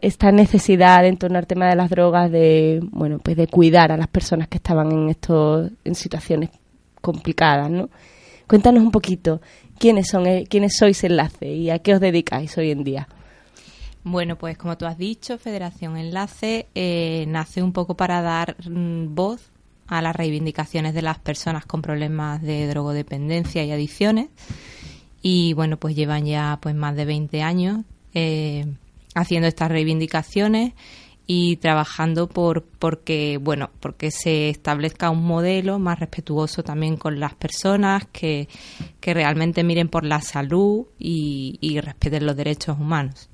esta necesidad en torno al tema de las drogas de bueno pues de cuidar a las personas que estaban en estos en situaciones complicadas no cuéntanos un poquito quiénes son eh, quiénes sois enlace y a qué os dedicáis hoy en día bueno, pues como tú has dicho, Federación Enlace eh, nace un poco para dar mm, voz a las reivindicaciones de las personas con problemas de drogodependencia y adicciones. Y bueno, pues llevan ya pues más de 20 años eh, haciendo estas reivindicaciones y trabajando por porque bueno porque se establezca un modelo más respetuoso también con las personas que, que realmente miren por la salud y, y respeten los derechos humanos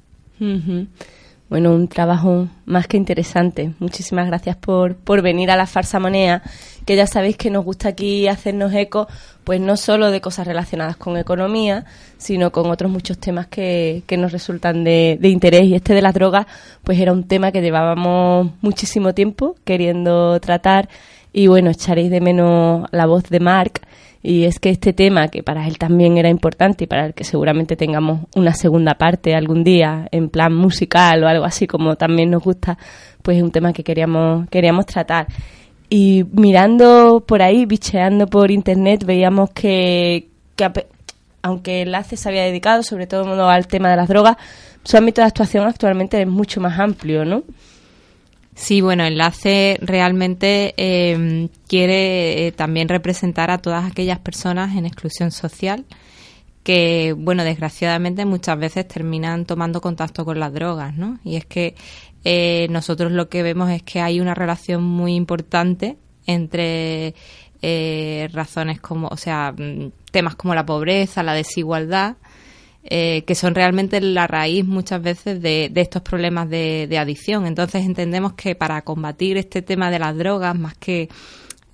bueno, un trabajo más que interesante. Muchísimas gracias por, por venir a la Farsa Monea, que ya sabéis que nos gusta aquí hacernos eco, pues no solo de cosas relacionadas con economía, sino con otros muchos temas que, que nos resultan de, de interés. Y este de las drogas, pues era un tema que llevábamos muchísimo tiempo queriendo tratar. Y bueno, echaréis de menos la voz de Marc, y es que este tema, que para él también era importante y para el que seguramente tengamos una segunda parte algún día, en plan musical o algo así como también nos gusta, pues es un tema que queríamos, queríamos tratar. Y mirando por ahí, bicheando por internet, veíamos que, que aunque Enlace se había dedicado sobre todo al tema de las drogas, su ámbito de actuación actualmente es mucho más amplio, ¿no? Sí, bueno, Enlace realmente em, quiere eh, también representar a todas aquellas personas en exclusión social que, bueno, desgraciadamente muchas veces terminan tomando contacto con las drogas, ¿no? Y es que eh, nosotros lo que vemos es que hay una relación muy importante entre eh, razones como, o sea, mm, temas como la pobreza, la desigualdad, eh, que son realmente la raíz muchas veces de, estos problemas de, adicción. Entonces entendemos que para combatir este tema de las drogas, más que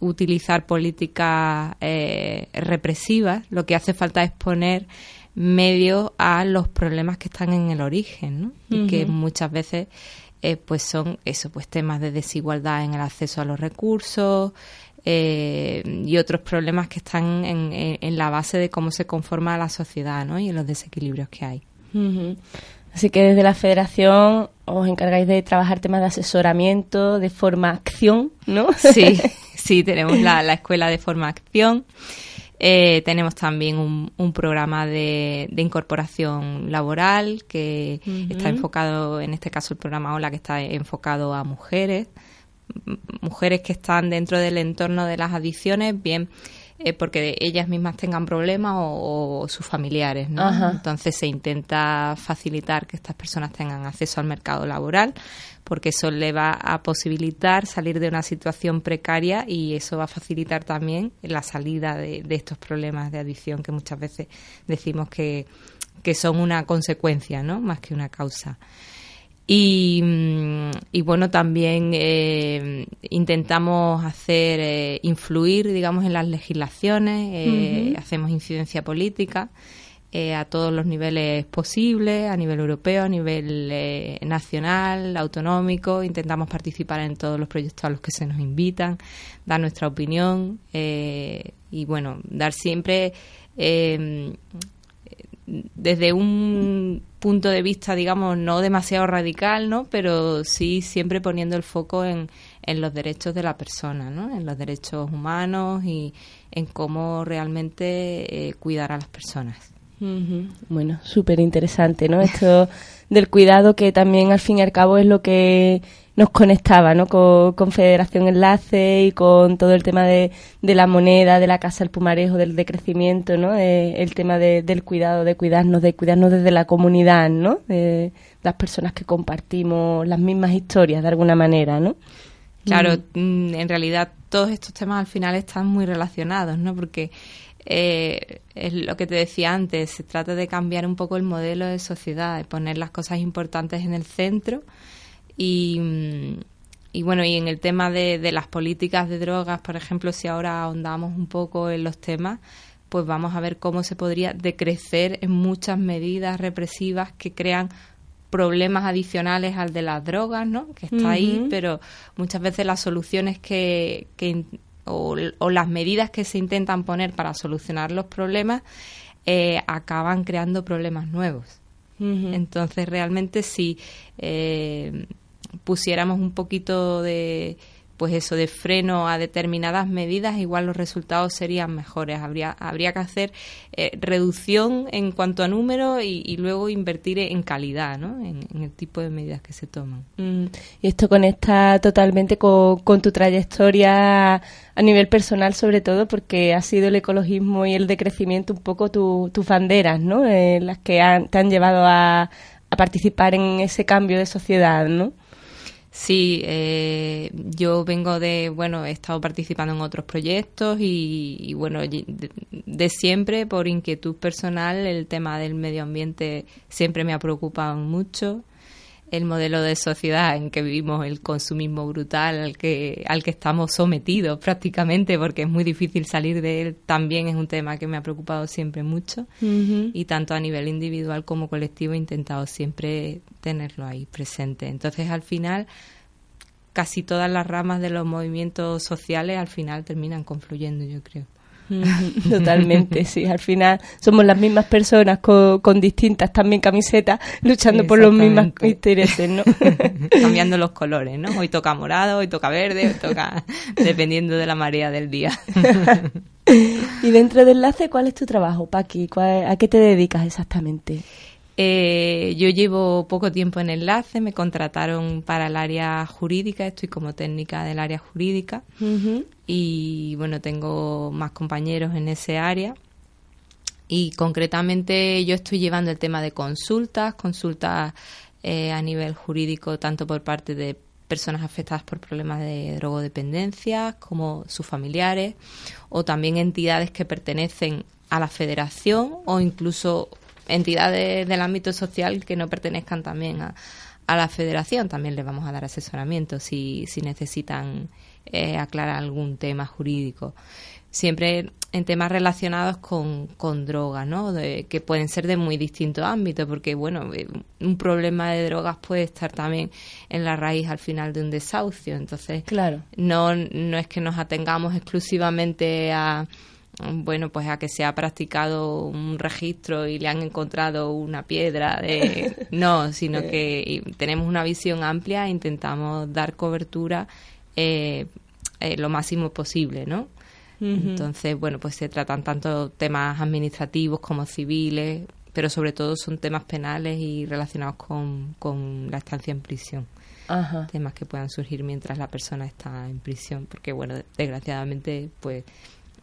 utilizar políticas eh, represivas, lo que hace falta es poner medios a los problemas que están en el origen, ¿no? Y que muchas veces eh, pues son eso, pues temas de desigualdad en el acceso a los recursos, eh, y otros problemas que están en, la base de cómo se conforma la sociedad ¿no? y en los desequilibrios que hay. Así que desde la federación os encargáis de trabajar temas de asesoramiento, de formación, ¿no? Sí, sí, tenemos la, escuela de formación. Eh, tenemos también un, programa de, incorporación laboral que está enfocado, en este caso el programa OLA, que está enfocado a mujeres mujeres que están dentro del entorno de las adicciones, bien eh, porque ellas mismas tengan problemas o, sus familiares, ¿no? Entonces se intenta facilitar que estas personas tengan acceso al mercado laboral, porque eso le va a posibilitar salir de una situación precaria y eso va a facilitar también la salida de, de estos problemas de adicción que muchas veces decimos que, que son una consecuencia, ¿no? Más que una causa. Y, y, bueno, también eh, intentamos hacer eh, influir, digamos, en las legislaciones, eh, hacemos incidencia política a todos los niveles posibles, a nivel europeo, a nivel nacional, autonómico. Intentamos participar en todos los proyectos a los que se nos invitan, dar nuestra opinión y, bueno, dar siempre desde un punto de vista, digamos, no demasiado radical, ¿no? Pero sí siempre poniendo el foco en, en los derechos de la persona, ¿no? En los derechos humanos y en cómo realmente eh, cuidar a las personas. Bueno, súper interesante, ¿no? Esto del cuidado que también al fin y al cabo es lo que nos conectaba ¿no? con, Federación Enlace y con todo el tema de, de, la moneda, de la casa del pumarejo, del decrecimiento, ¿no? el tema del cuidado, de cuidarnos, de cuidarnos desde la comunidad, ¿no? De las personas que compartimos las mismas historias de alguna manera, ¿no? Claro, mm. Mm, en realidad todos estos temas al final están muy relacionados, ¿no? Porque eh, es lo que te decía antes, se trata de cambiar un poco el modelo de sociedad, de poner las cosas importantes en el centro y, y bueno, y en el tema de, de las políticas de drogas, por ejemplo, si ahora ahondamos un poco en los temas, pues vamos a ver cómo se podría decrecer en muchas medidas represivas que crean problemas adicionales al de las drogas, ¿no? Que está ahí, pero muchas veces las soluciones que, que o, o, las medidas que se intentan poner para solucionar los problemas eh, acaban creando problemas nuevos. Entonces, realmente si eh, pusiéramos un poquito de pues eso de freno a determinadas medidas igual los resultados serían mejores habría habría que hacer eh, reducción en cuanto a número y, luego invertir en calidad ¿no? en, el tipo de medidas que se toman mm. y esto conecta totalmente con, tu trayectoria a nivel personal sobre todo porque ha sido el ecologismo y el decrecimiento un poco tus banderas no eh, las que te han llevado a, a participar en ese cambio de sociedad no Sí, eh, yo vengo de, bueno, he estado participando en otros proyectos y, bueno, de, siempre por inquietud personal el tema del medio ambiente siempre me ha preocupado mucho el modelo de sociedad en que vivimos, el consumismo brutal al que, al que estamos sometidos prácticamente, porque es muy difícil salir de él, también es un tema que me ha preocupado siempre mucho. Y tanto a nivel individual como colectivo he intentado siempre tenerlo ahí presente. Entonces, al final, casi todas las ramas de los movimientos sociales al final terminan confluyendo, yo creo. Totalmente, sí. Al final somos las mismas personas con, distintas también camisetas luchando por los mismos intereses, ¿no? Cambiando los colores, ¿no? Hoy toca morado, hoy toca verde, hoy toca dependiendo de la marea del día. y dentro del enlace, ¿cuál es tu trabajo, Paqui? ¿A qué te dedicas exactamente? Eh, yo llevo poco tiempo en enlace, me contrataron para el área jurídica, estoy como técnica del área jurídica. Y bueno, tengo más compañeros en ese área. Y concretamente yo estoy llevando el tema de consultas, consultas eh, a nivel jurídico tanto por parte de personas afectadas por problemas de drogodependencia como sus familiares o también entidades que pertenecen a la federación o incluso entidades del ámbito social que no pertenezcan también a, la federación. También les vamos a dar asesoramiento si, si necesitan eh, aclarar algún tema jurídico. Siempre en temas relacionados con, con drogas, ¿no? De, que pueden ser de muy distintos ámbitos, porque, bueno, eh, un problema de drogas puede estar también en la raíz al final de un desahucio. Entonces, claro. no, no es que nos atengamos exclusivamente a bueno, pues a que se ha practicado un registro y le han encontrado una piedra de... No, sino que tenemos una visión amplia e intentamos dar cobertura eh, eh, lo máximo posible, ¿no? Entonces, bueno, pues se tratan tanto temas administrativos como civiles, pero sobre todo son temas penales y relacionados con, con la estancia en prisión. Temas que puedan surgir mientras la persona está en prisión, porque, bueno, desgraciadamente, pues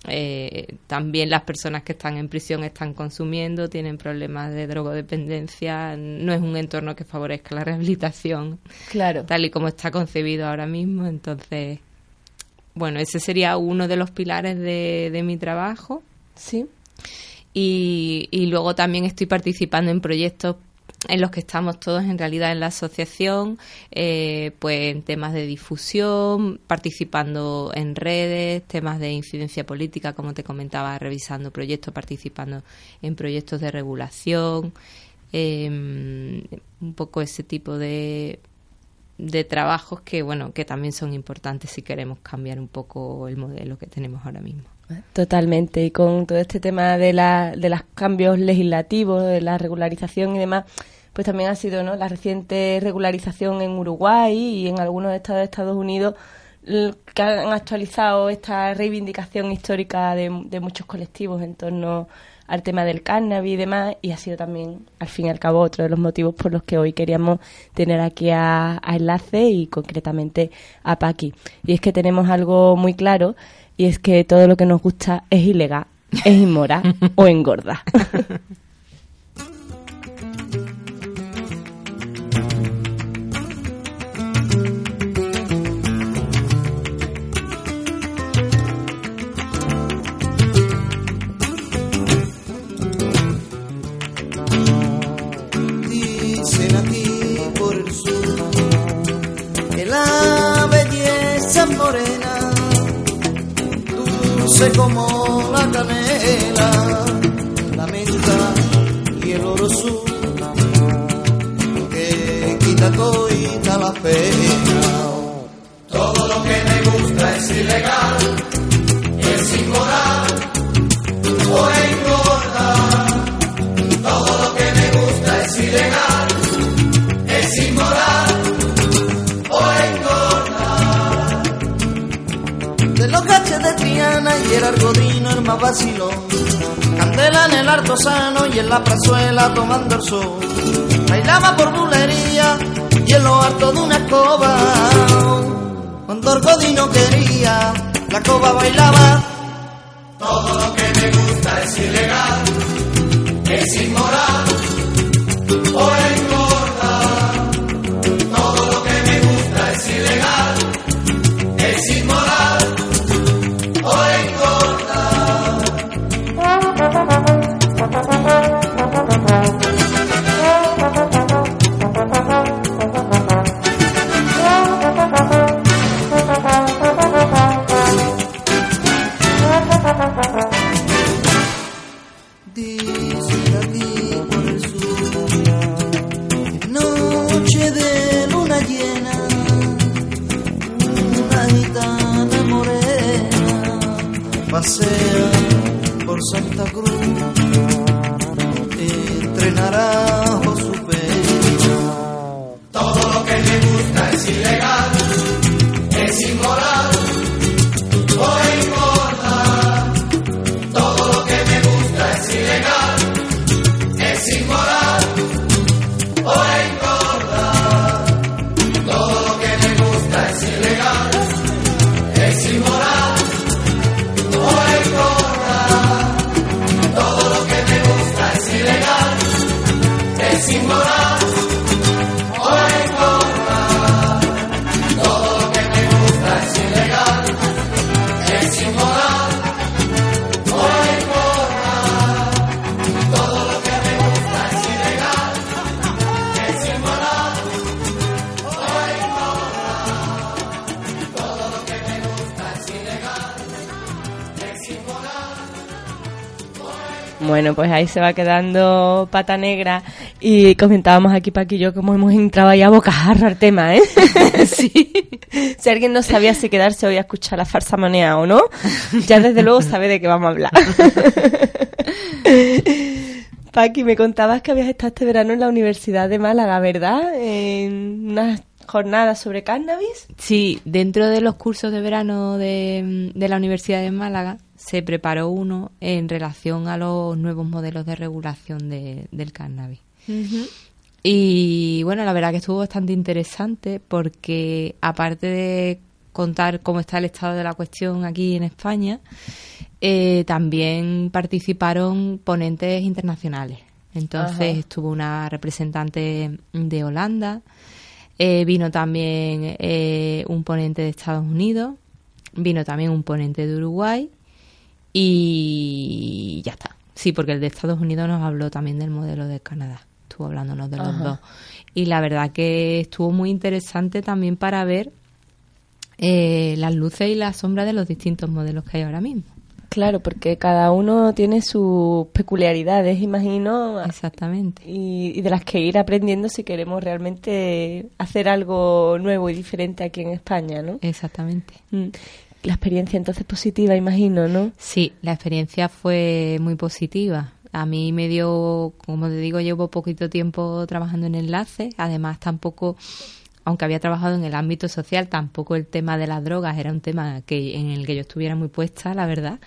eh, también las personas que están en prisión están consumiendo, tienen problemas de drogodependencia, no es un entorno que favorezca la rehabilitación, claro. tal y como está concebido ahora mismo. Entonces, bueno, ese sería uno de los pilares de, de mi trabajo. Sí. Y, y luego también estoy participando en proyectos en los que estamos todos en realidad en la asociación, eh, pues en temas de difusión, participando en redes, temas de incidencia política, como te comentaba, revisando proyectos, participando en proyectos de regulación, em, un poco ese tipo de, de trabajos que bueno que también son importantes si queremos cambiar un poco el modelo que tenemos ahora mismo. Totalmente, y con todo este tema de, la, de los cambios legislativos, de la regularización y demás, pues también ha sido ¿no? la reciente regularización en Uruguay y en algunos estados de Estados Unidos que han actualizado esta reivindicación histórica de, muchos colectivos en torno al tema del cannabis y demás, y ha sido también, al fin y al cabo, otro de los motivos por los que hoy queríamos tener aquí a, a Enlace y concretamente a Paqui. Y es que tenemos algo muy claro, y es que todo lo que nos gusta es ilegal, es inmoral o engorda. como la más vacilón. Candela en el harto sano y en la plazuela tomando el sol. Bailaba por bulería y en lo harto de una escoba. Cuando el godino quería, la escoba bailaba. Todo lo que me gusta es ilegal, es inmoral Bueno, pues ahí se va quedando pata negra y comentábamos aquí Paqui y yo cómo hemos entrado ahí a bocajarro al tema, ¿eh? sí. Si alguien no sabía si quedarse hoy a escuchar la farsa manea o no, ya desde luego sabe de qué vamos a hablar. Paqui, me contabas que habías estado este verano en la Universidad de Málaga, ¿verdad? En unas jornadas sobre cannabis. Sí, dentro de los cursos de verano de, de la Universidad de Málaga se preparó uno en relación a los nuevos modelos de regulación de- del cannabis. Y bueno, la verdad que estuvo bastante interesante porque aparte de contar cómo está el estado de la cuestión aquí en España, eh, también participaron ponentes internacionales. Entonces Ajá. estuvo una representante de Holanda, eh, vino también eh, un ponente de Estados Unidos, vino también un ponente de Uruguay y ya está. Sí, porque el de Estados Unidos nos habló también del modelo de Canadá. Estuvo hablándonos de los Ajá. dos. Y la verdad que estuvo muy interesante también para ver eh, las luces y las sombras de los distintos modelos que hay ahora mismo. Claro, porque cada uno tiene sus peculiaridades, imagino, Exactamente. y, y de las que ir aprendiendo si queremos realmente hacer algo nuevo y diferente aquí en España, ¿no? Exactamente. Mm. La experiencia entonces positiva, imagino, ¿no? Sí, la experiencia fue muy positiva. A mí me dio, como te digo, llevo poquito tiempo trabajando en enlace. Además, tampoco, aunque había trabajado en el ámbito social, tampoco el tema de las drogas era un tema que en el que yo estuviera muy puesta, la verdad.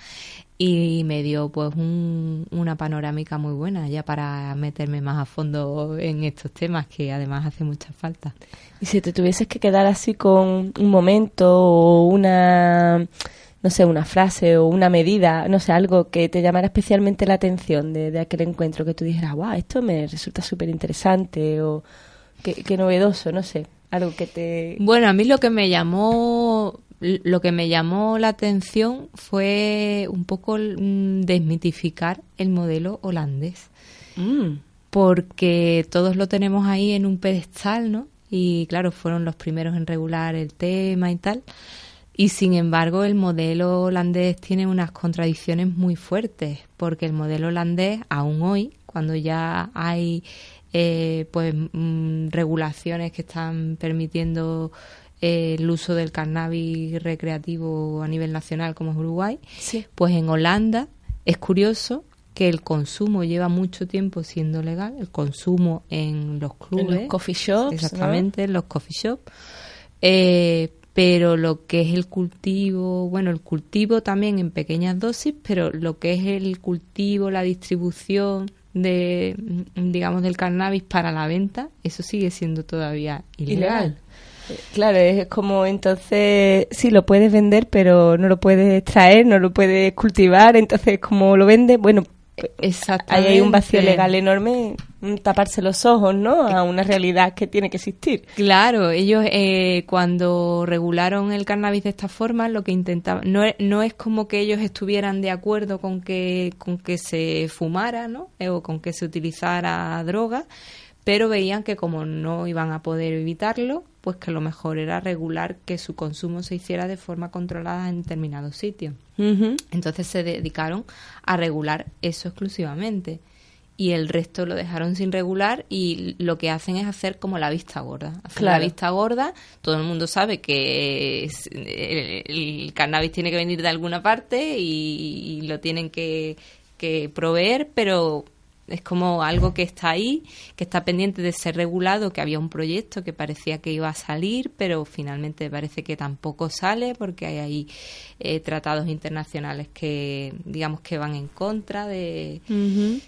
Y me dio pues un- una panorámica muy buena ya para meterme más a fondo en estos temas que además hace mucha falta. Y si te tuvieses que quedar así con un momento o una, no sé, una frase o una medida, no sé, algo que te llamara especialmente la atención de, de aquel encuentro, que tú dijeras, wow, esto me resulta súper interesante o qué, qué novedoso, no sé, algo que te... Bueno, a mí lo que me llamó lo que me llamó la atención fue un poco mm, desmitificar el modelo holandés, Mm. porque todos lo tenemos ahí en un pedestal, ¿no? Y claro, fueron los primeros en regular el tema y tal. Y sin embargo, el modelo holandés tiene unas contradicciones muy fuertes, porque el modelo holandés, aún hoy, cuando ya hay eh, pues mm, regulaciones que están permitiendo eh, el uso del cannabis recreativo a nivel nacional, como es Uruguay, Sí. pues en Holanda es curioso que el consumo lleva mucho tiempo siendo legal, el consumo en los clubes, En los coffee shops, ¿no? exactamente, en los coffee shops, eh, pero lo que es el cultivo, bueno, el cultivo también en pequeñas dosis, pero lo que es el cultivo, la distribución de, digamos, del cannabis para la venta, eso sigue siendo todavía ilegal. Claro, es como entonces sí lo puedes vender, pero no lo puedes traer, no lo puedes cultivar, entonces como lo vende, bueno, Exactamente. Ahí hay un vacío legal enorme, taparse los ojos, ¿no? A una realidad que tiene que existir. Claro, ellos eh, cuando regularon el cannabis de esta forma, lo que intentaban, no, no es como que ellos estuvieran de acuerdo con que, con que se fumara, ¿no? Eh, o con que se utilizara droga, pero veían que como no iban a poder evitarlo, pues que lo mejor era regular que su consumo se hiciera de forma controlada en determinados sitios. Entonces se dedicaron a regular eso exclusivamente y el resto lo dejaron sin regular y lo que hacen es hacer como la vista gorda. la vista gorda, todo el mundo sabe que el, cannabis tiene que venir de alguna parte y, lo tienen que, que proveer, pero es como algo que está ahí, que está pendiente de ser regulado, que había un proyecto que parecía que iba a salir, pero finalmente parece que tampoco sale porque hay ahí eh, tratados internacionales que, digamos, que van en contra de...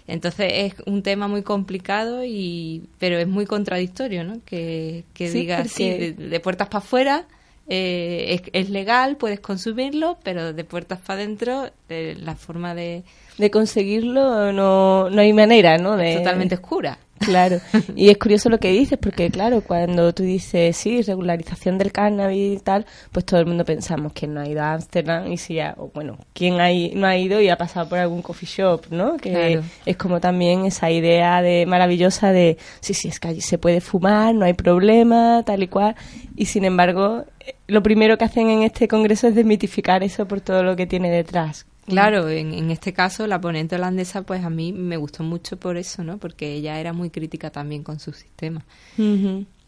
Entonces es un tema muy complicado, y pero es muy contradictorio, ¿no? Que, que diga así, de, puertas para afuera eh, es, legal, puedes consumirlo, pero de puertas para adentro eh, la forma de... De conseguirlo no, no hay manera, ¿no? De... totalmente oscura. Claro, y es curioso lo que dices, porque claro, cuando tú dices, sí, regularización del cannabis y tal, pues todo el mundo pensamos que no ha ido a Ámsterdam y si ya, bueno, ¿quién no ha ido y ha pasado por algún coffee shop, no? Que es como también esa idea de maravillosa de, sí, sí, es que allí se puede fumar, no hay problema, tal y cual, y sin embargo, eh, lo primero que hacen en este congreso es desmitificar eso por todo lo que tiene detrás. Claro, en, en, este caso la ponente holandesa pues a mí me gustó mucho por eso, ¿no? Porque ella era muy crítica también con su sistema.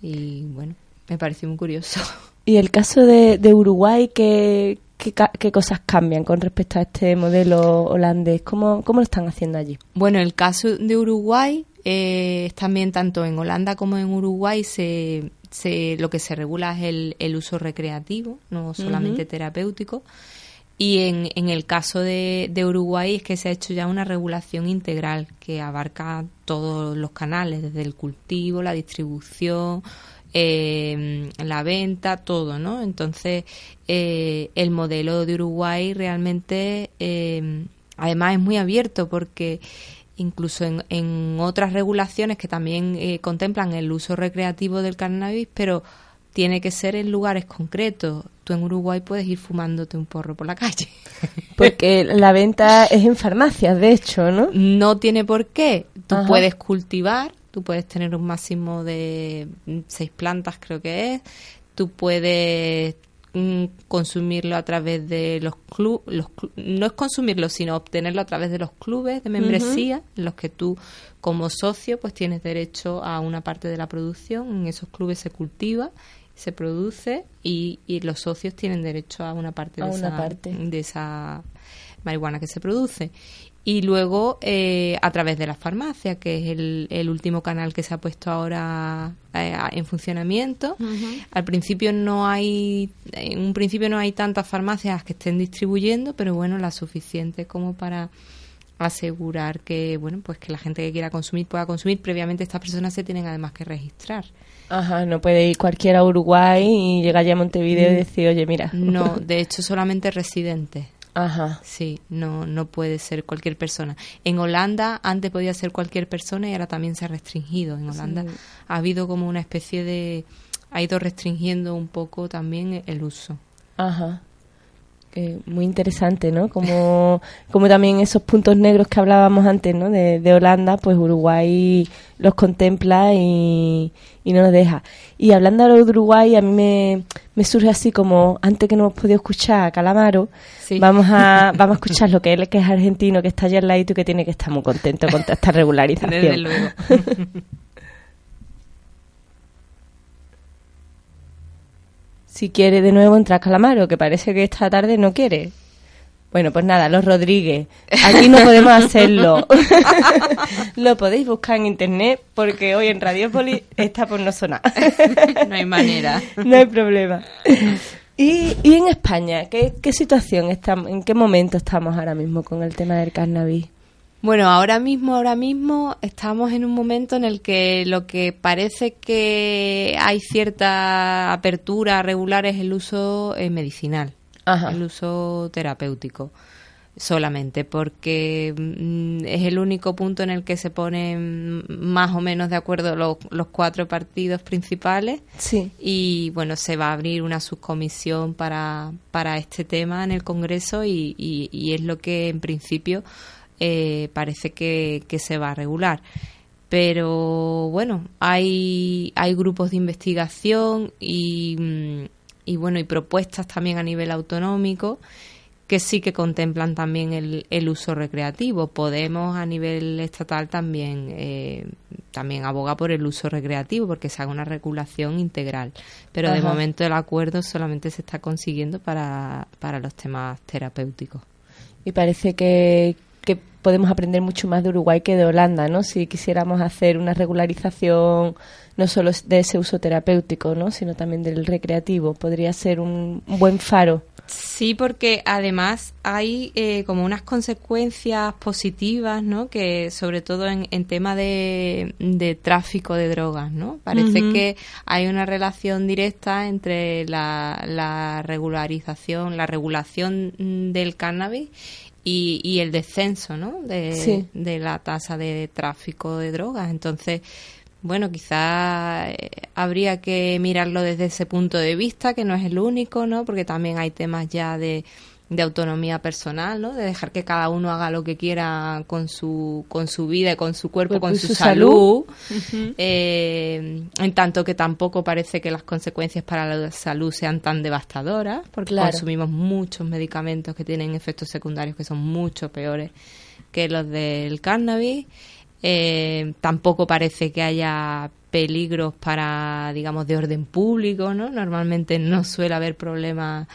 Y bueno, me pareció muy curioso. ¿Y el caso de, de Uruguay, ¿qué, qué, cosas cambian con respecto a este modelo holandés? ¿Cómo, cómo lo están haciendo allí? Bueno, el caso de Uruguay eh, también tanto en Holanda como en Uruguay se, se, lo que se regula es el, el uso recreativo, no solamente terapéutico. Y en, en el caso de, de, Uruguay es que se ha hecho ya una regulación integral que abarca todos los canales, desde el cultivo, la distribución, eh, la venta, todo, ¿no? Entonces, eh, el modelo de Uruguay realmente, eh, además, es muy abierto porque incluso en, en otras regulaciones que también eh, contemplan el uso recreativo del cannabis, pero tiene que ser en lugares concretos. Tú en Uruguay puedes ir fumándote un porro por la calle. Porque la venta es en farmacias, de hecho, ¿no? No tiene por qué. Tú puedes cultivar, tú puedes tener un máximo de seis plantas, creo que es. Tú puedes mm, consumirlo a través de los clubes, no es consumirlo, sino obtenerlo a través de los clubes de membresía, en los que tú como socio pues tienes derecho a una parte de la producción, en esos clubes se cultiva se produce y, y los socios tienen derecho a una parte, de, esa, parte. de esa marihuana que se produce. Y luego eh, a través de las farmacias, que es el, el, último canal que se ha puesto ahora eh, en funcionamiento. Al principio no hay, en un principio no hay tantas farmacias que estén distribuyendo, pero bueno, las suficientes como para asegurar que bueno pues que la gente que quiera consumir pueda consumir previamente estas personas se tienen además que registrar Ajá, no puede ir cualquiera a Uruguay y llegar ya a Montevideo y mm. decir, oye, mira. No, de hecho solamente residentes. Ajá. Sí, no, no puede ser cualquier persona. En Holanda antes podía ser cualquier persona y ahora también se ha restringido. En Holanda ha habido como una especie de... ha ido restringiendo un poco también el uso. Ajá muy interesante, ¿no? Como, como también esos puntos negros que hablábamos antes, ¿no? De, Holanda, pues Uruguay los contempla y, no nos deja. Y hablando de Uruguay, a mí me, surge así como, antes que no hemos podido escuchar a Calamaro, vamos, a, vamos a escuchar lo que él, que es argentino, que está allá al lado y que tiene que estar muy contento con esta regularización. Desde luego. Si quiere de nuevo entrar Calamaro, que parece que esta tarde no quiere. Bueno, pues nada, los Rodríguez. Aquí no podemos hacerlo. Lo podéis buscar en internet porque hoy en Radiopolis está por no sonar. no hay manera. no hay problema. ¿Y, y en España? ¿qué, ¿Qué situación estamos, en qué momento estamos ahora mismo con el tema del cannabis? Bueno, ahora mismo, ahora mismo estamos en un momento en el que lo que parece que hay cierta apertura regular es el uso eh, medicinal, el uso terapéutico solamente, porque mm, es el único punto en el que se ponen más o menos de acuerdo los, los cuatro partidos principales. Sí. Y bueno, se va a abrir una subcomisión para, para este tema en el Congreso y, y es lo que en principio eh, parece que, se va a regular. Pero bueno, hay, hay grupos de investigación y, mm, y bueno, y propuestas también a nivel autonómico que sí que contemplan también el, el uso recreativo. Podemos a nivel estatal también eh, también aboga por el uso recreativo porque se haga una regulación integral. Pero de momento el acuerdo solamente se está consiguiendo para, para los temas terapéuticos. Y parece que, que podemos aprender mucho más de Uruguay que de Holanda, ¿no? Si quisiéramos hacer una regularización no solo de ese uso terapéutico, ¿no? Sino también del recreativo, podría ser un, buen faro. Sí, porque además hay eh, como unas consecuencias positivas, ¿no? Que sobre todo en, en tema de, tráfico de drogas, ¿no? Parece que hay una relación directa entre la, la regularización, la regulación del cannabis y, el descenso ¿no? de, de la tasa de tráfico de drogas. Entonces, bueno, quizás eh, habría que mirarlo desde ese punto de vista, que no es el único, ¿no? Porque también hay temas ya de de autonomía personal, ¿no? De dejar que cada uno haga lo que quiera con su, con su vida, con su cuerpo, con su, salud. Eh, en tanto que tampoco parece que las consecuencias para la salud sean tan devastadoras, porque consumimos muchos medicamentos que tienen efectos secundarios que son mucho peores que los del cannabis. Eh, tampoco parece que haya peligros para, digamos, de orden público, ¿no? Normalmente no suele haber problemas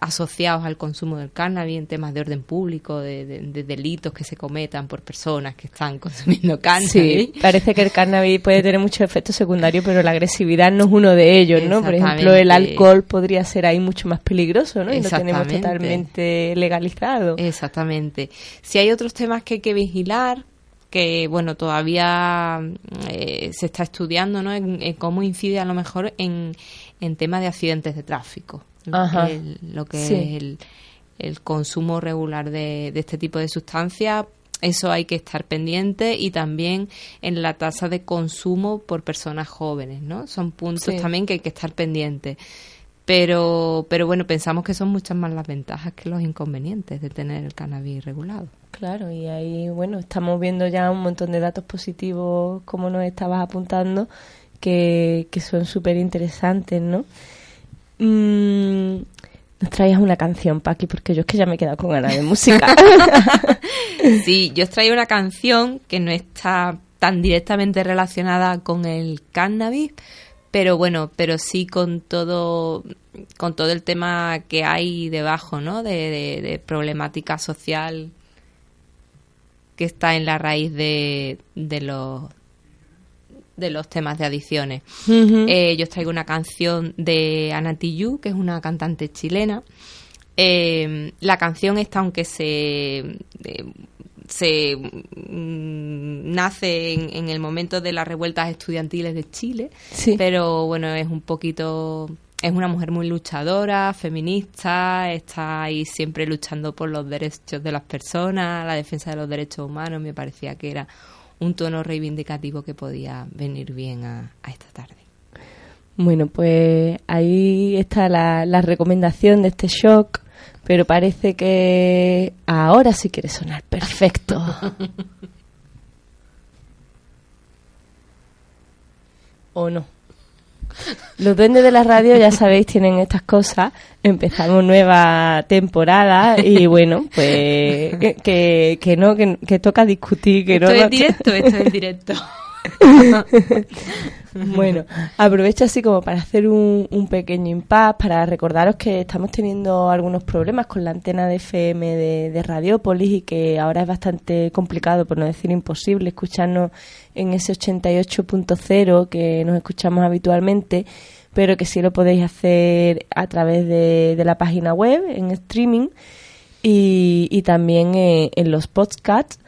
asociados al consumo del cannabis en temas de orden público, de, delitos que se cometan por personas que están consumiendo cannabis. Sí, parece que el cannabis puede tener muchos efectos secundarios, pero la agresividad no es uno de ellos, ¿no? Por ejemplo, el alcohol podría ser ahí mucho más peligroso, ¿no? Y lo tenemos totalmente legalizado. Exactamente. Si hay otros temas que hay que vigilar, que bueno todavía eh, se está estudiando ¿no? En, cómo incide a lo mejor en, en temas de accidentes de tráfico lo que es el, consumo regular de, este tipo de sustancias. Eso hay que estar pendiente y también en la tasa de consumo por personas jóvenes, ¿no? Son puntos también que hay que estar pendientes. Pero, pero bueno, pensamos que son muchas más las ventajas que los inconvenientes de tener el cannabis regulado. Claro, y ahí, bueno, estamos viendo ya un montón de datos positivos, como nos estabas apuntando, que, que son súper interesantes, ¿no? Mm, nos traías una canción, Paqui, porque yo es que ya me he quedado con ganas de música. sí, yo os traigo una canción que no está tan directamente relacionada con el cannabis, pero bueno, pero sí con todo con todo el tema que hay debajo, ¿no? De, problemática social que está en la raíz de, de los de los temas de adicciones. Eh, yo os traigo una canción de Ana Tijoux, que es una cantante chilena. Eh, la canción esta, aunque se, eh, se mm, nace en, el momento de las revueltas estudiantiles de Chile, pero bueno, es un poquito... Es una mujer muy luchadora, feminista, está ahí siempre luchando por los derechos de las personas, la defensa de los derechos humanos, me parecía que era un tono reivindicativo que podía venir bien a, esta tarde. Bueno, pues ahí está la, la, recomendación de este shock, pero parece que ahora sí quiere sonar perfecto. ¿O no? Los duendes de la radio, ya sabéis, tienen estas cosas. Empezamos nueva temporada y bueno, pues que, que no, que, toca discutir. Que esto no, es directo, esto es directo. bueno, aprovecho así como para hacer un, un pequeño impasse, para recordaros que estamos teniendo algunos problemas con la antena de FM de, de Radiopolis y que ahora es bastante complicado, por no decir imposible, escucharnos en ese 88.0 que nos escuchamos habitualmente pero que sí lo podéis hacer a través de, la página web, en streaming y, también eh, en los podcasts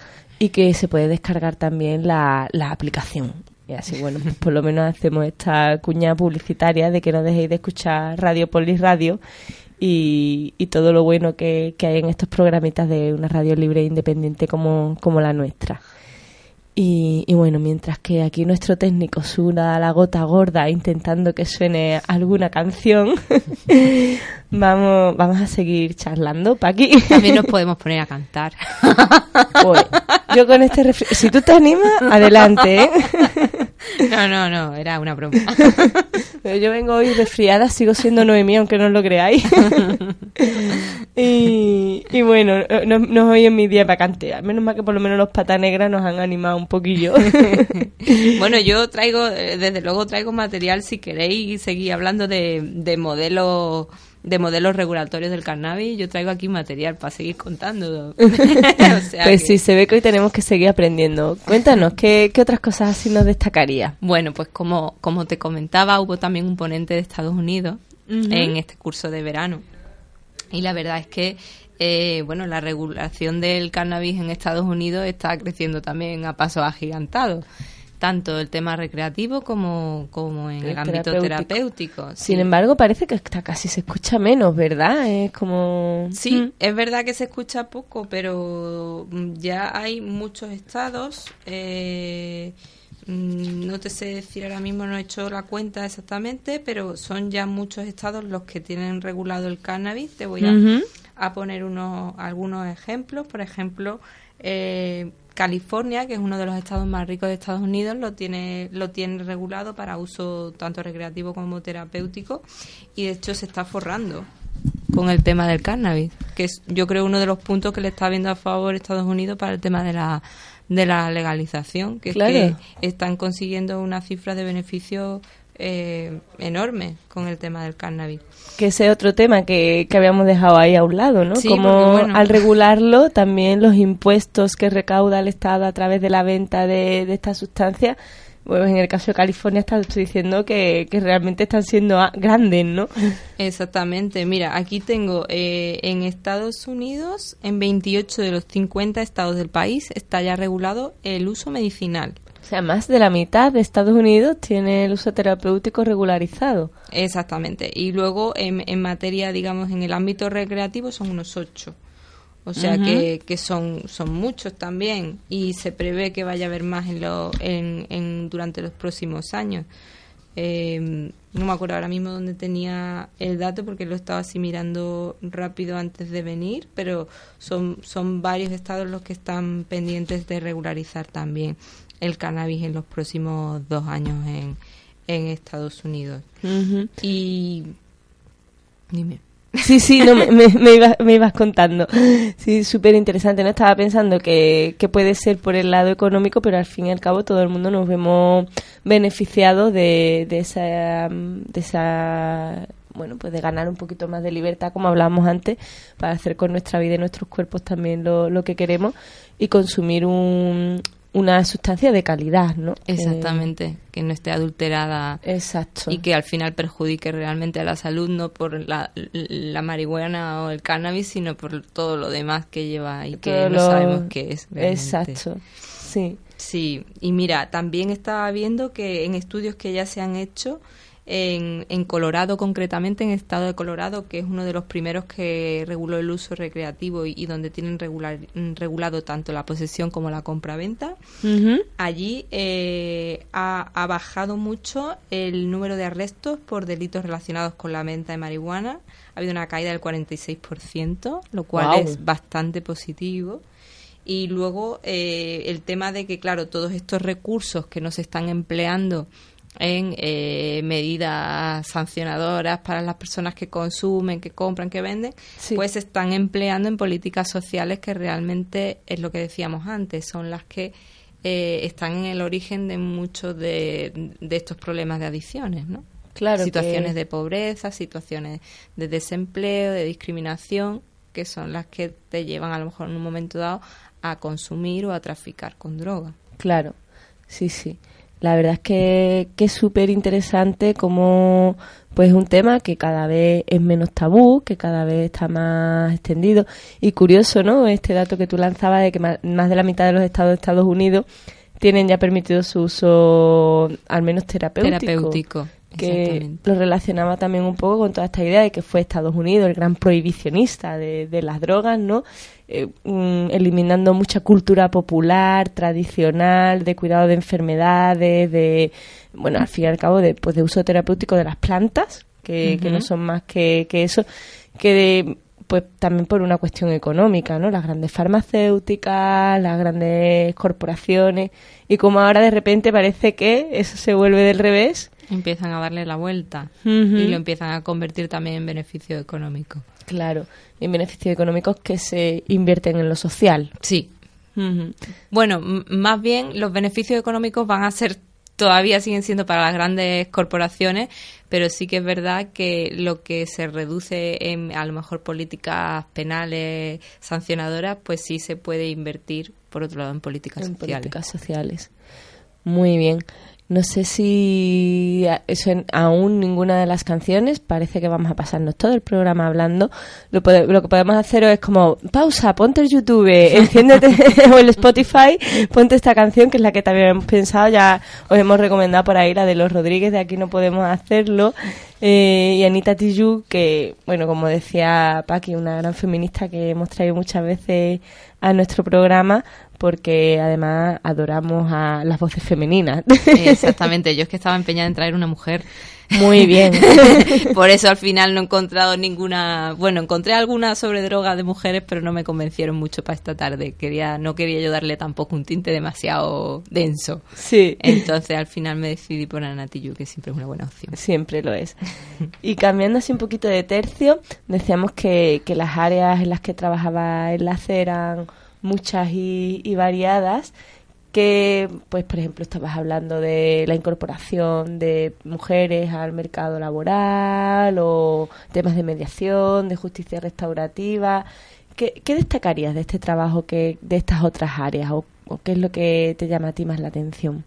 y que se puede descargar también la, la aplicación. Y así, bueno, pues por lo menos hacemos esta cuña publicitaria de que no dejéis de escuchar Radio Polis Radio y, y todo lo bueno que, que, hay en estos programitas de una radio libre e independiente como, como la nuestra. Y, y, bueno, mientras que aquí nuestro técnico suda la gota gorda intentando que suene alguna canción, vamos, vamos a seguir charlando, Paqui. También nos podemos poner a cantar. Pues, yo con este si tú te animas, adelante. ¿eh? No, no, no, era una broma. Pero yo vengo hoy resfriada, sigo siendo Noemí, aunque no lo creáis. y, y, bueno, no, no hoy en mi día para cantear. Menos mal que por lo menos los patas negras nos han animado un poquillo. bueno, yo traigo, eh, desde luego traigo material si queréis seguir hablando de, de modelos de modelos regulatorios del cannabis, yo traigo aquí material para seguir contando. pues sí, se ve que hoy tenemos que seguir aprendiendo. Cuéntanos, ¿qué, ¿qué, otras cosas así nos destacaría? Bueno, pues como, como te comentaba, hubo también un ponente de Estados Unidos en este curso de verano. Y la verdad es que eh, bueno, la regulación del cannabis en Estados Unidos está creciendo también a pasos agigantados tanto el tema recreativo como, como en el, ámbito terapéutico. Sin embargo, parece que está casi se escucha menos, ¿verdad? Es como... Sí, mm. es verdad que se escucha poco, pero mm, ya hay muchos estados. Eh, mm, no te sé decir ahora mismo, no he hecho la cuenta exactamente, pero son ya muchos estados los que tienen regulado el cannabis. Te voy a, poner unos, algunos ejemplos. Por ejemplo, eh, California, que es uno de los estados más ricos de Estados Unidos, lo tiene, lo tiene regulado para uso tanto recreativo como terapéutico y de hecho se está forrando con el tema del cannabis, que es yo creo uno de los puntos que le está viendo a favor Estados Unidos para el tema de la, de la legalización, que es que están consiguiendo una cifra de beneficios eh, enorme con el tema del cannabis. Que ese otro tema que, que habíamos dejado ahí a un lado, ¿no? Como al regularlo, también los impuestos que recauda el Estado a través de la venta de, de esta sustancia, pues en el caso de California está, estoy diciendo que, que realmente están siendo grandes, ¿no? Exactamente. Mira, aquí tengo eh, en Estados Unidos, en 28 de los 50 estados del país, está ya regulado el uso medicinal. O sea, más de la mitad de Estados Unidos tiene el uso terapéutico regularizado. Exactamente. Y luego, en, en materia, digamos, en el ámbito recreativo, son unos ocho. O sea que, que, son, son muchos también y se prevé que vaya a haber más en, lo, en, en durante los próximos años. Eh, no me acuerdo ahora mismo dónde tenía el dato porque lo estaba así mirando rápido antes de venir, pero son, son varios estados los que están pendientes de regularizar también el cannabis en los próximos dos años en, en Estados Unidos. Y dime. Sí, sí, no, me, me, ibas contando. Sí, súper interesante. No estaba pensando que, que, puede ser por el lado económico, pero al fin y al cabo todo el mundo nos vemos beneficiados de, de esa, de esa bueno, pues de ganar un poquito más de libertad, como hablábamos antes, para hacer con nuestra vida y nuestros cuerpos también lo que queremos y consumir un, una sustancia de calidad, ¿no? Exactamente, que no esté adulterada. Exacto. Y que al final perjudique realmente a la salud, no por la, la marihuana o el cannabis, sino por todo lo demás que lleva y que no sabemos qué es. Exacto, sí. Sí, y mira, también estaba viendo que en estudios que ya se han hecho, en, en, Colorado concretamente, en el estado de Colorado, que es uno de los primeros que reguló el uso recreativo y, donde tienen regular, regulado tanto la posesión como la compra-venta. Allí eh, ha, ha, bajado mucho el número de arrestos por delitos relacionados con la venta de marihuana. Ha habido una caída del 46%, lo cual es bastante positivo. Y luego eh, el tema de que, claro, todos estos recursos que no se están empleando en eh, medidas sancionadoras para las personas que consumen, que compran, que venden, pues se están empleando en políticas sociales que realmente es lo que decíamos antes, son las que eh, están en el origen de muchos de, estos problemas de adicciones, ¿no? Claro. Situaciones de pobreza, situaciones de desempleo, de discriminación, que son las que te llevan a lo mejor en un momento dado a consumir o a traficar con droga. Claro, sí, sí. La verdad es que, que es súper interesante como pues un tema que cada vez es menos tabú, que cada vez está más extendido y curioso, ¿no? Este dato que tú lanzabas de que más, de la mitad de los estados de Estados Unidos tienen ya permitido su uso al menos terapéutico. Terapéutico. Que lo relacionaba también un poco con toda esta idea de que fue Estados Unidos el gran prohibicionista de, de las drogas, ¿no? Eh, mm, eliminando mucha cultura popular, tradicional, de cuidado de enfermedades, de, bueno, al fin y al cabo, de, pues, de uso terapéutico de las plantas, que, que no son más que, que eso, que de, pues también por una cuestión económica, ¿no? Las grandes farmacéuticas, las grandes corporaciones, y como ahora de repente parece que eso se vuelve del revés. Empiezan a darle la vuelta y lo empiezan a convertir también en beneficio económico. Claro, en beneficios económicos que se invierten en lo social. Sí. Bueno, más bien los beneficios económicos van a ser todavía siguen siendo para las grandes corporaciones, pero sí que es verdad que lo que se reduce en a lo mejor políticas penales sancionadoras, pues sí se puede invertir por otro lado en políticas en sociales. Políticas sociales. Muy bien. No sé si eso en, aún ninguna de las canciones, parece que vamos a pasarnos todo el programa hablando. Lo, lo que podemos hacer es como, pausa, ponte el YouTube, enciéndete o el Spotify, ponte esta canción que es la que también hemos pensado, ya os hemos recomendado por ahí la de los Rodríguez, de aquí no podemos hacerlo. Eh, y Anita Tijoux, que, bueno, como decía Paqui, una gran feminista que hemos traído muchas veces a nuestro programa, porque además adoramos a las voces femeninas. Exactamente, yo es que estaba empeñada en traer una mujer. Muy bien. Por eso al final no he encontrado ninguna, bueno, encontré alguna sobre drogas de mujeres, pero no me convencieron mucho para esta tarde. Quería no quería yo darle tampoco un tinte demasiado denso. Sí. Entonces al final me decidí por Anatillu, que siempre es una buena opción. Siempre lo es. Y cambiando así un poquito de tercio, decíamos que, que las áreas en las que trabajaba Enlace eran muchas y, variadas que, pues, por ejemplo, estabas hablando de la incorporación de mujeres al mercado laboral o temas de mediación, de justicia restaurativa. ¿Qué, destacarías de este trabajo que de estas otras áreas o, qué es lo que te llama a ti más la atención?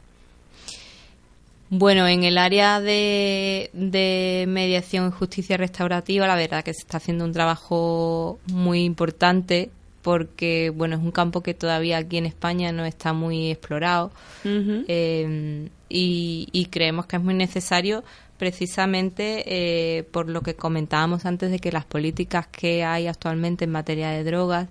Bueno, en el área de, de, mediación y justicia restaurativa, la verdad que se está haciendo un trabajo muy importante porque bueno es un campo que todavía aquí en España no está muy explorado eh, y, creemos que es muy necesario precisamente eh, por lo que comentábamos antes de que las políticas que hay actualmente en materia de drogas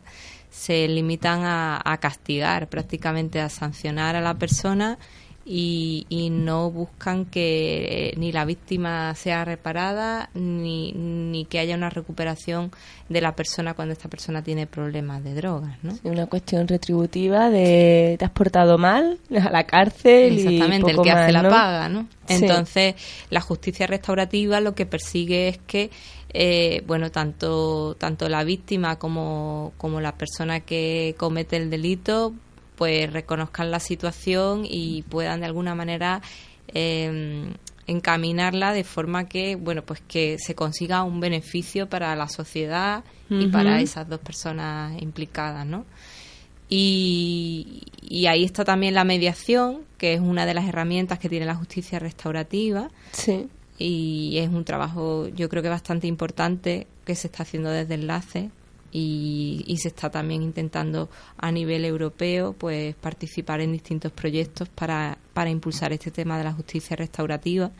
se limitan a castigar prácticamente a sancionar a la persona y, y, no buscan que eh, ni la víctima sea reparada ni, ni, que haya una recuperación de la persona cuando esta persona tiene problemas de drogas. ¿no? una cuestión retributiva de te has portado mal a la cárcel. Exactamente, el que hace la paga. ¿no? Entonces, la justicia restaurativa lo que persigue es que eh, bueno, tanto, tanto la víctima como, como la persona que comete el delito pues reconozcan la situación y puedan de alguna manera em, encaminarla de forma que bueno pues que se consiga un beneficio para la sociedad y para esas dos personas implicadas no y, y, ahí está también la mediación que es una de las herramientas que tiene la justicia restaurativa. Sí. y es un trabajo yo creo que bastante importante que se está haciendo desde enlace y, se está también intentando a nivel europeo pues participar en distintos proyectos para, para impulsar este tema de la justicia restaurativa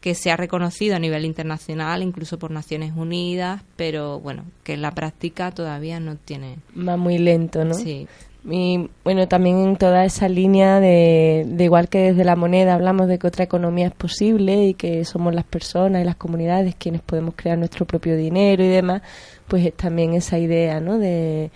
que se ha reconocido a nivel internacional, incluso por Naciones Unidas, pero bueno, que en la práctica todavía no tiene. Va muy lento, ¿no? Sí. Y bueno, también en toda esa línea de, de, igual que desde la moneda hablamos de que otra economía es posible y que somos las personas y las comunidades quienes podemos crear nuestro propio dinero y demás, pues es también esa idea ¿no? de,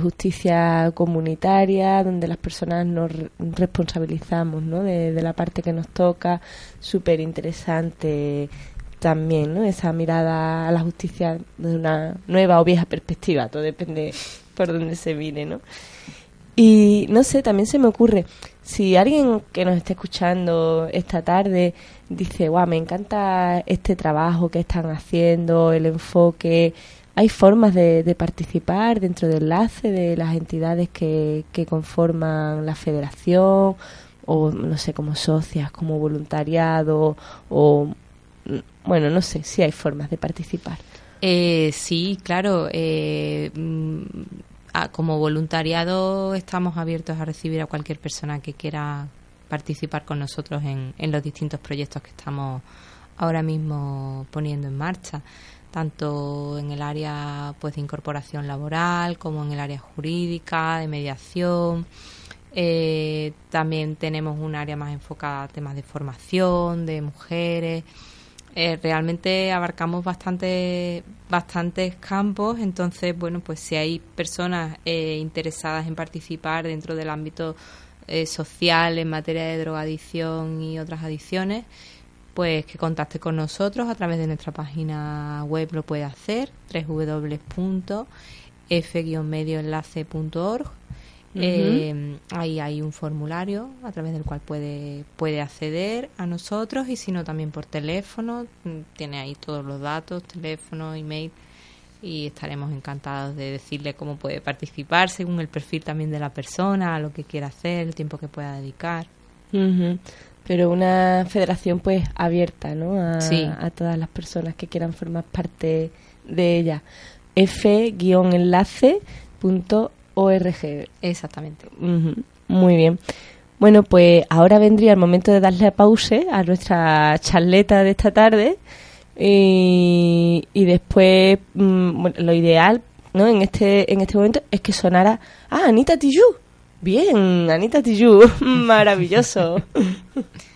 justicia comunitaria, donde las personas nos responsabilizamos ¿no? de, la parte que nos toca, súper interesante también, ¿no? esa mirada a la justicia de una nueva o vieja perspectiva, todo depende por dónde se mire, ¿no? Y no sé, también se me ocurre, si alguien que nos esté escuchando esta tarde dice, guau, me encanta este trabajo que están haciendo, el enfoque, hay formas de, participar dentro del enlace de las entidades que, que conforman la federación o no sé, como socias, como voluntariado o bueno, no sé si hay formas de participar. Eh, sí, claro. Eh, mm, como voluntariado estamos abiertos a recibir a cualquier persona que quiera participar con nosotros en, en los distintos proyectos que estamos ahora mismo poniendo en marcha tanto en el área pues de incorporación laboral como en el área jurídica de mediación. Eh, también tenemos un área más enfocada a temas de formación de mujeres eh, realmente abarcamos bastante, bastantes campos, entonces, bueno, pues si hay personas eh, interesadas en participar dentro del ámbito eh, social en materia de drogadicción y otras adicciones, pues que contacte con nosotros a través de nuestra página web, lo puede hacer, www.f-medioenlace.org eh, ahí hay un formulario a través del cual puede, puede acceder a nosotros y si no también por teléfono. Mm, tiene ahí todos los datos, teléfono, email y estaremos encantados de decirle cómo puede participar según el perfil también de la persona, lo que quiera hacer, el tiempo que pueda dedicar. Pero una federación pues abierta, ¿no? A, a todas las personas que quieran formar parte de ella. f-enlace.org ORG. Exactamente. Muy bien. Bueno, pues ahora vendría el momento de darle a pause a nuestra charleta de esta tarde y, después mm, lo ideal ¿no? en este en este momento es que sonara ah Anita Tijoux bien Anita Tijoux maravilloso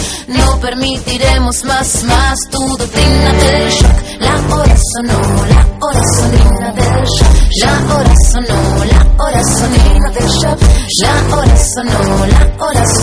No permitiremos más, más tu doctrina del shock. La hora sonó, la hora sonina del shock. La hora sonó, la hora sonina del shock. La hora sonó, la hora sonina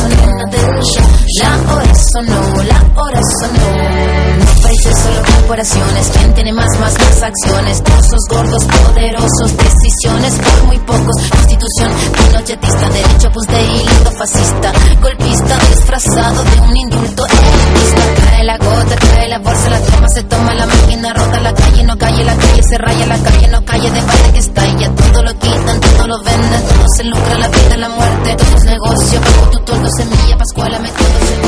corporaciones. ¿Quién tiene más, más, más acciones? Trozos gordos, poderosos, decisiones por muy pocos. Constitución pinochetista, derecho pues de hilo fascista. Golpista disfrazado de un indulto elitista. Cae la gota, cae la bolsa, la toma, se toma la máquina, rota la calle, no calle, la calle se raya, la calle no calle, de parte que está ya todo lo quitan, todo lo venden, todo se lucra, la vida, la muerte, todo es negocio, pago tu tuerto, semilla, pascuala, método seguro.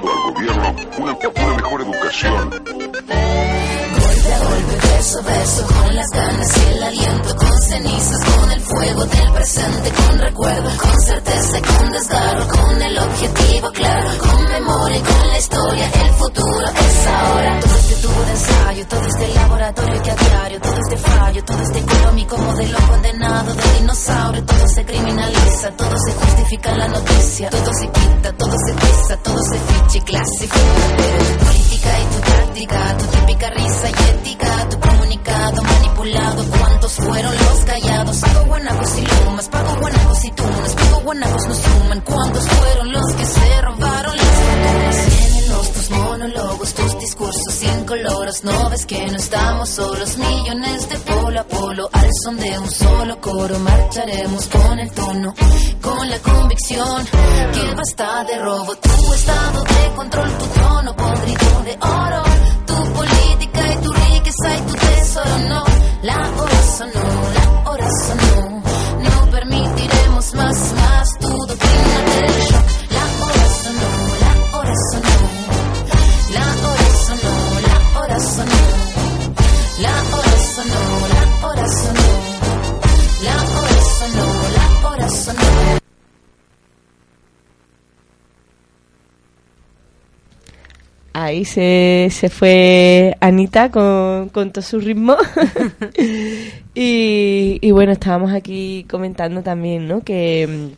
reclamando al gobierno una, una mejor educación. Golpe a golpe, beso a beso, con las ganas y el aliento, con cenizas, con el fuego del presente, con recuerdo, con certeza y con desgarro, con el objetivo claro, con memoria y con la historia, el futuro es ahora. Se criminaliza, todo se justifica en la noticia, todo se quita, todo se pisa, todo se ficha y clasifica. Política y tu táctica, tu típica risa y ética, tu comunicado manipulado, ¿cuántos fueron los callados? Pago guanacos y lumas, pago guanacos y tunas, pago guanacos no suman, ¿cuántos fueron los que se robaron las? Venenos tus monólogos, tus discursos incoloros, no ves que no estamos solos, millones de son de un solo coro, marcharemos con el tono, con la convicción que basta de robo, tu estado de control, tu trono podrido de oro, tu política y tu riqueza y tu tesoro, no, la hora Ahí se, se fue Anita con, con todo su ritmo. y, y bueno, estábamos aquí comentando también, ¿no? Que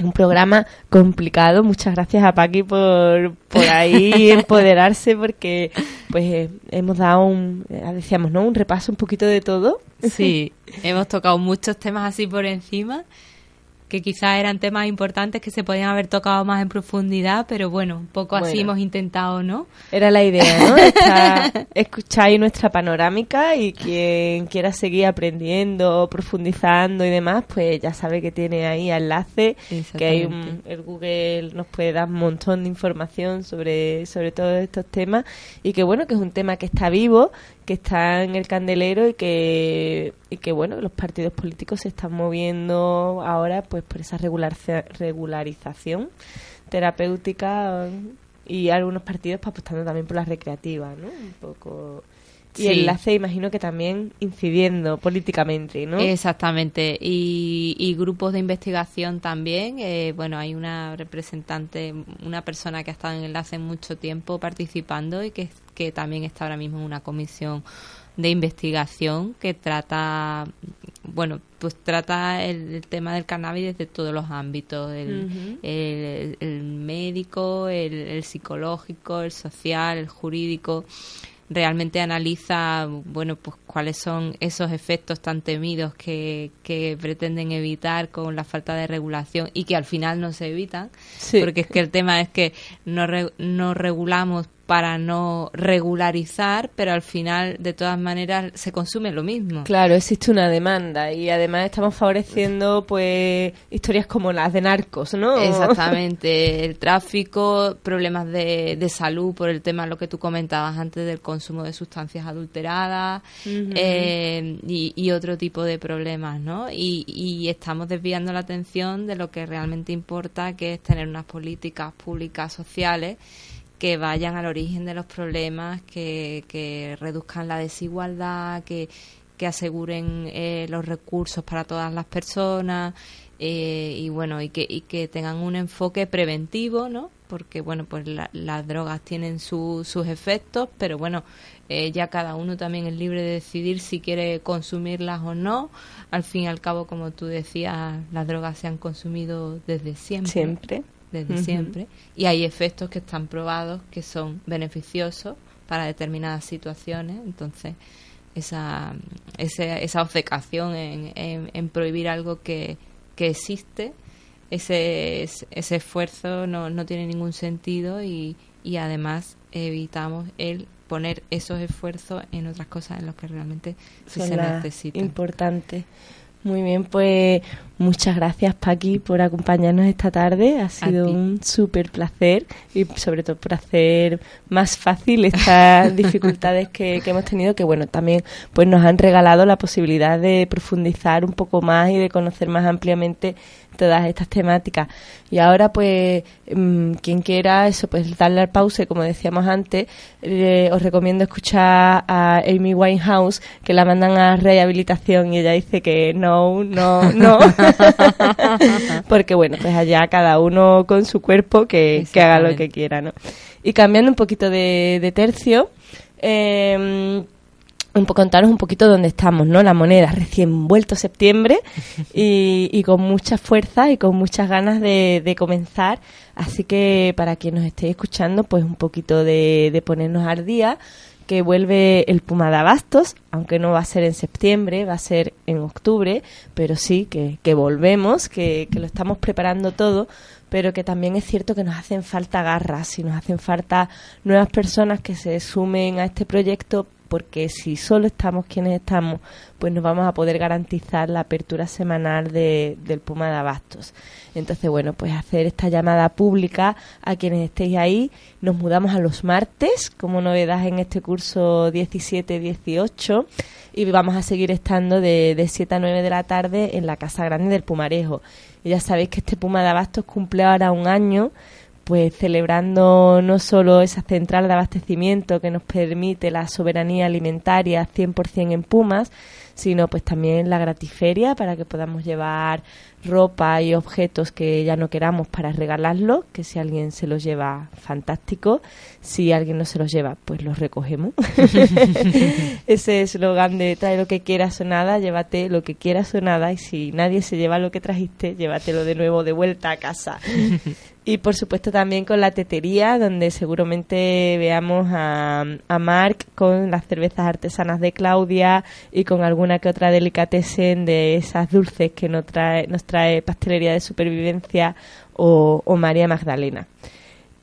mm, un programa complicado. Muchas gracias a Paqui por, por ahí empoderarse porque pues eh, hemos dado un, eh, decíamos, ¿no? Un repaso un poquito de todo. Sí, hemos tocado muchos temas así por encima que quizás eran temas importantes que se podían haber tocado más en profundidad, pero bueno, un poco así hemos intentado, ¿no? Era la idea, ¿no? escuchar ahí nuestra panorámica y quien quiera seguir aprendiendo, profundizando y demás, pues ya sabe que tiene ahí enlace, que hay un, el Google nos puede dar un montón de información sobre, sobre todos estos temas y que bueno, que es un tema que está vivo, que está en el candelero y que, y que bueno, los partidos políticos se están moviendo ahora pues por esa regular, regularización terapéutica y algunos partidos pues, apostando también por la recreativa, ¿no? Un poco y el enlace imagino que también incidiendo políticamente, ¿no? Exactamente. Y, y grupos de investigación también. Eh, bueno, hay una representante, una persona que ha estado en enlace mucho tiempo participando y que, que también está ahora mismo en una comisión de investigación que trata, bueno, pues trata el, tema del cannabis desde todos los ámbitos, el, el, médico, el, psicológico, el social, el jurídico realmente analiza bueno pues cuáles son esos efectos tan temidos que, que pretenden evitar con la falta de regulación y que al final no se evitan porque es que el tema es que no, no regulamos para no regularizar, pero al final, de todas maneras, se consume lo mismo. Claro, existe una demanda y además estamos favoreciendo, pues, historias como las de narcos, ¿no? Exactamente, el tráfico, problemas de, de salud por el tema, lo que tú comentabas antes del consumo de sustancias adulteradas eh, y, y, otro tipo de problemas, ¿no? Y, y estamos desviando la atención de lo que realmente importa, que es tener unas políticas públicas sociales que vayan al origen de los problemas, que, que reduzcan la desigualdad, que, que aseguren eh, los recursos para todas las personas eh, y bueno y que, y que tengan un enfoque preventivo, ¿no? Porque bueno pues las drogas tienen sus efectos, pero bueno eh, ya cada uno también es libre de decidir si quiere consumirlas o no. Al fin y al cabo, como tú decías, las drogas se han consumido desde siempre. Siempre desde siempre y hay efectos que están probados que son beneficiosos para determinadas situaciones entonces esa esa, esa obcecación en, en, prohibir algo que, que existe ese, ese esfuerzo no, no tiene ningún sentido y, y además evitamos el poner esos esfuerzos en otras cosas en las que realmente se necesita. Importante. Muy bien, pues muchas gracias Paqui por acompañarnos esta tarde. Ha sido un súper placer y sobre todo por hacer más fácil estas dificultades que, que, hemos tenido, que bueno, también pues nos han regalado la posibilidad de profundizar un poco más y de conocer más ampliamente todas estas temáticas. Y ahora, pues, mm, quien quiera eso, pues darle al pause, como decíamos antes, os recomiendo escuchar a Amy Winehouse, que la mandan a rehabilitación y ella dice que no, no, no. Porque bueno, pues allá cada uno con su cuerpo que, que haga lo que quiera, ¿no? Y cambiando un poquito de, de tercio, eh, un contaros un poquito dónde estamos, ¿no? La moneda recién vuelto septiembre y, con mucha fuerza y con muchas ganas de, comenzar. Así que para quien nos estéis escuchando, pues un poquito de, ponernos al día, que vuelve el Puma de Abastos, aunque no va a ser en septiembre, va a ser en octubre, pero sí que, que volvemos, que, que lo estamos preparando todo pero que también es cierto que nos hacen falta garras y nos hacen falta nuevas personas que se sumen a este proyecto porque si solo estamos quienes estamos, pues nos vamos a poder garantizar la apertura semanal de, del Puma de Abastos. Entonces, bueno, pues hacer esta llamada pública a quienes estéis ahí. Nos mudamos a los martes como novedad en este curso 17-18 y vamos a seguir estando de, de 7 a 9 de la tarde en la Casa Grande del Pumarejo. Y ya sabéis que este Puma de Abastos cumple ahora un año pues celebrando no solo esa central de abastecimiento que nos permite la soberanía alimentaria 100% en Pumas, sino pues también la gratiferia para que podamos llevar ropa y objetos que ya no queramos para regalarlos, que si alguien se los lleva, fantástico, si alguien no se los lleva, pues los recogemos. Ese eslogan de trae lo que quieras o nada, llévate lo que quieras o nada, y si nadie se lleva lo que trajiste, llévatelo de nuevo de vuelta a casa. Y por supuesto también con la tetería, donde seguramente veamos a, a Marc con las cervezas artesanas de Claudia y con alguna que otra delicatessen de esas dulces que nos trae, nos trae Pastelería de Supervivencia o, o María Magdalena.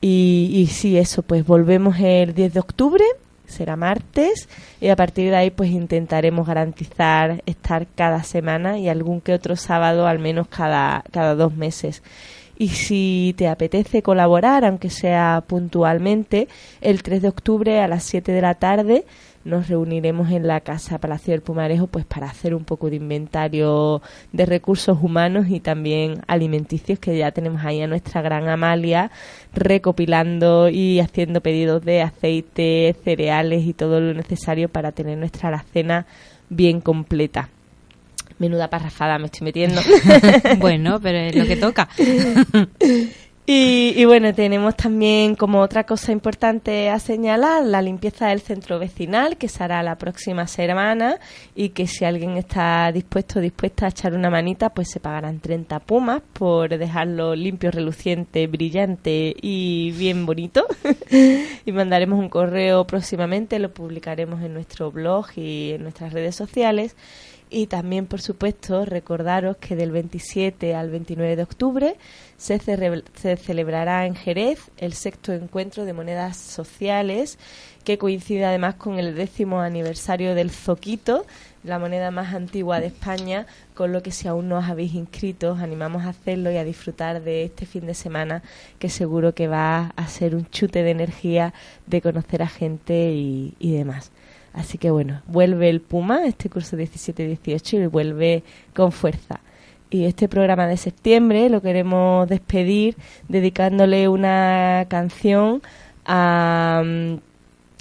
Y, y sí, eso, pues volvemos el 10 de octubre, será martes, y a partir de ahí pues intentaremos garantizar estar cada semana y algún que otro sábado al menos cada, cada dos meses. Y si te apetece colaborar, aunque sea puntualmente, el 3 de octubre a las 7 de la tarde nos reuniremos en la Casa Palacio del Pumarejo pues para hacer un poco de inventario de recursos humanos y también alimenticios que ya tenemos ahí a nuestra gran Amalia recopilando y haciendo pedidos de aceite, cereales y todo lo necesario para tener nuestra alacena bien completa. Menuda parrafada me estoy metiendo. bueno, pero es lo que toca. Y, y, bueno, tenemos también como otra cosa importante a señalar la limpieza del centro vecinal que se hará la próxima semana y que si alguien está dispuesto o dispuesta a echar una manita, pues se pagarán 30 pumas por dejarlo limpio, reluciente, brillante y bien bonito. y mandaremos un correo próximamente, lo publicaremos en nuestro blog y en nuestras redes sociales. Y también, por supuesto, recordaros que del 27 al 29 de octubre se, se, celebrará en Jerez el sexto encuentro de monedas sociales, que coincide además con el décimo aniversario del Zoquito, la moneda más antigua de España, con lo que si aún no os habéis inscrito, os animamos a hacerlo y a disfrutar de este fin de semana, que seguro que va a ser un chute de energía, de conocer a gente y, y demás. Así que bueno, vuelve el Puma, este curso 17-18, y vuelve con fuerza. Y este programa de septiembre lo queremos despedir dedicándole una canción a,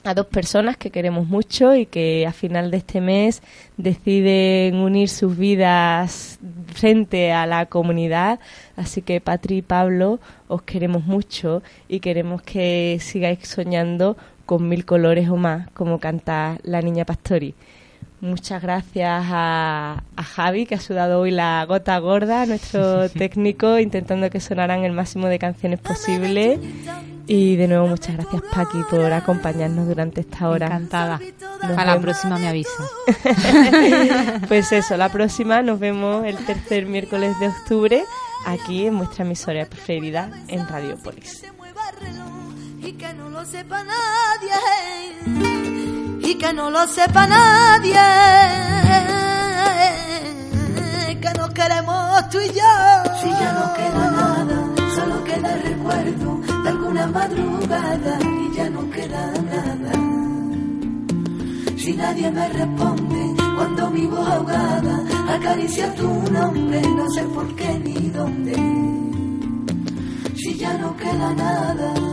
a dos personas que queremos mucho y que a final de este mes deciden unir sus vidas frente a la comunidad. Así que Patri y Pablo os queremos mucho y queremos que sigáis soñando con mil colores o más, como canta la niña Pastori. Muchas gracias a, a, Javi, que ha sudado hoy la gota gorda, nuestro técnico, intentando que sonaran el máximo de canciones posible. Y de nuevo, muchas gracias, Paqui, por acompañarnos durante esta hora. Encantada. Nos Para la próxima me avisa. pues eso, la próxima nos vemos el tercer miércoles de octubre aquí en vuestra emisora preferida en Radiopolis y que no lo sepa nadie y que no lo sepa nadie que nos queremos tú y yo. Si ya no queda nada solo queda recuerdo de alguna madrugada y ya no queda nada. Si nadie me responde cuando mi voz ahogada acaricia tu nombre no sé por qué ni dónde. Si ya no queda nada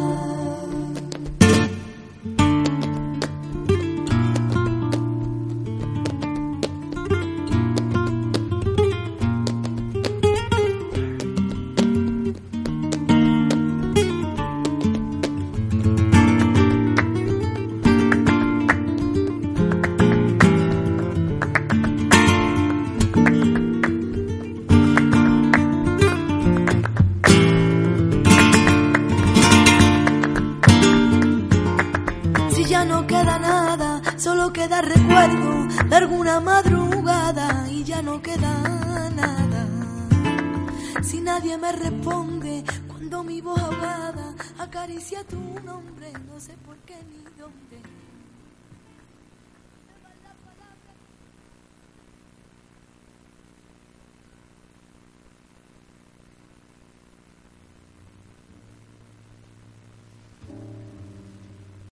de alguna madrugada y ya no queda nada. Si nadie me responde cuando mi voz ahogada acaricia tu